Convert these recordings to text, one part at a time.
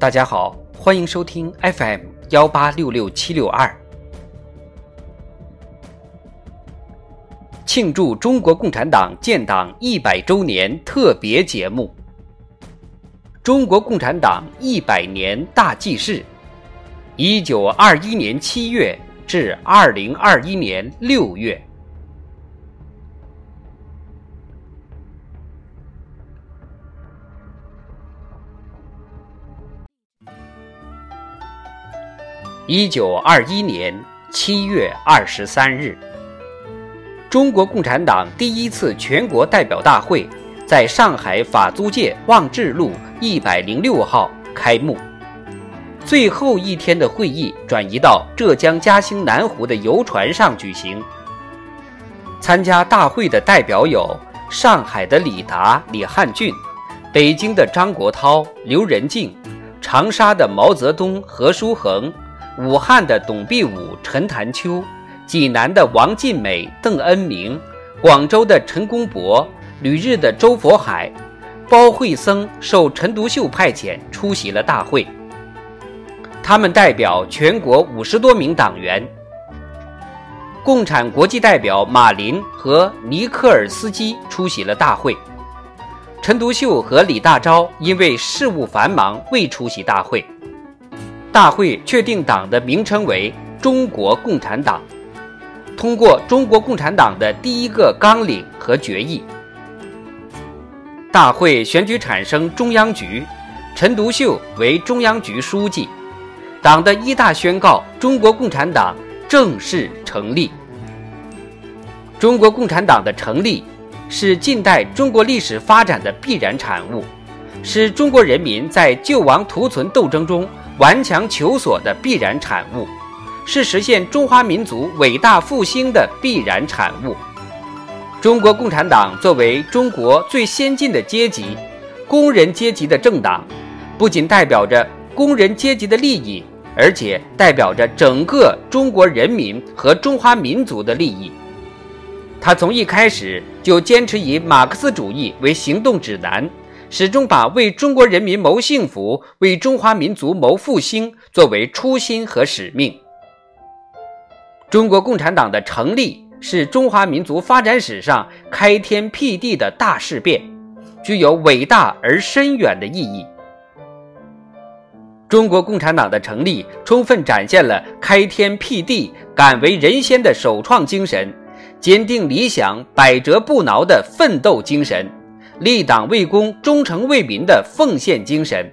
大家好，欢迎收听 FM 幺八六六七六二，庆祝中国共产党建党一百周年特别节目——中国共产党一百年大记事，一九二一年七月至二零二一年六月。一九二一年七月二十三日，中国共产党第一次全国代表大会在上海法租界望志路一百零六号开幕。最后一天的会议转移到浙江嘉兴南湖的游船上举行。参加大会的代表有上海的李达、李汉俊，北京的张国焘、刘仁静，长沙的毛泽东、何叔衡。武汉的董必武、陈潭秋，济南的王尽美、邓恩铭，广州的陈公博，旅日的周佛海，包惠僧受陈独秀派遣出席了大会。他们代表全国五十多名党员。共产国际代表马林和尼克尔斯基出席了大会。陈独秀和李大钊因为事务繁忙未出席大会。大会确定党的名称为中国共产党，通过中国共产党的第一个纲领和决议。大会选举产生中央局，陈独秀为中央局书记。党的一大宣告：中国共产党正式成立。中国共产党的成立是近代中国历史发展的必然产物，是中国人民在救亡图存斗争中。顽强求索的必然产物，是实现中华民族伟大复兴的必然产物。中国共产党作为中国最先进的阶级——工人阶级的政党，不仅代表着工人阶级的利益，而且代表着整个中国人民和中华民族的利益。他从一开始就坚持以马克思主义为行动指南。始终把为中国人民谋幸福、为中华民族谋复兴作为初心和使命。中国共产党的成立是中华民族发展史上开天辟地的大事变，具有伟大而深远的意义。中国共产党的成立充分展现了开天辟地、敢为人先的首创精神，坚定理想、百折不挠的奋斗精神。立党为公、忠诚为民的奉献精神，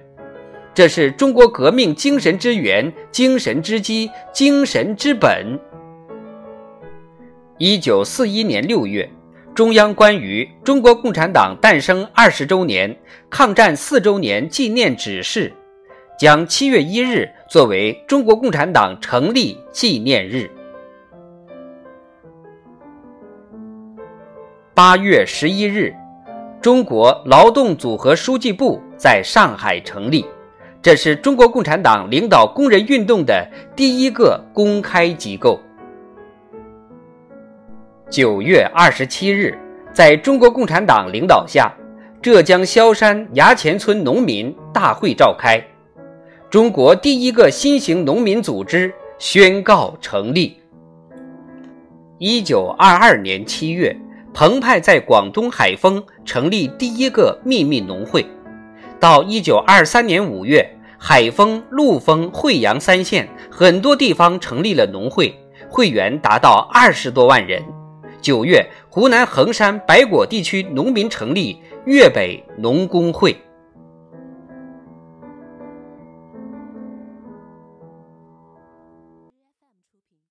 这是中国革命精神之源、精神之基、精神之本。一九四一年六月，中央关于中国共产党诞生二十周年、抗战四周年纪念指示，将七月一日作为中国共产党成立纪念日。八月十一日。中国劳动组合书记部在上海成立，这是中国共产党领导工人运动的第一个公开机构。九月二十七日，在中国共产党领导下，浙江萧山衙前村农民大会召开，中国第一个新型农民组织宣告成立。一九二二年七月。彭湃在广东海丰成立第一个秘密农会，到一九二三年五月，海丰、陆丰、惠阳三县很多地方成立了农会，会员达到二十多万人。九月，湖南衡山、白果地区农民成立粤北农工会。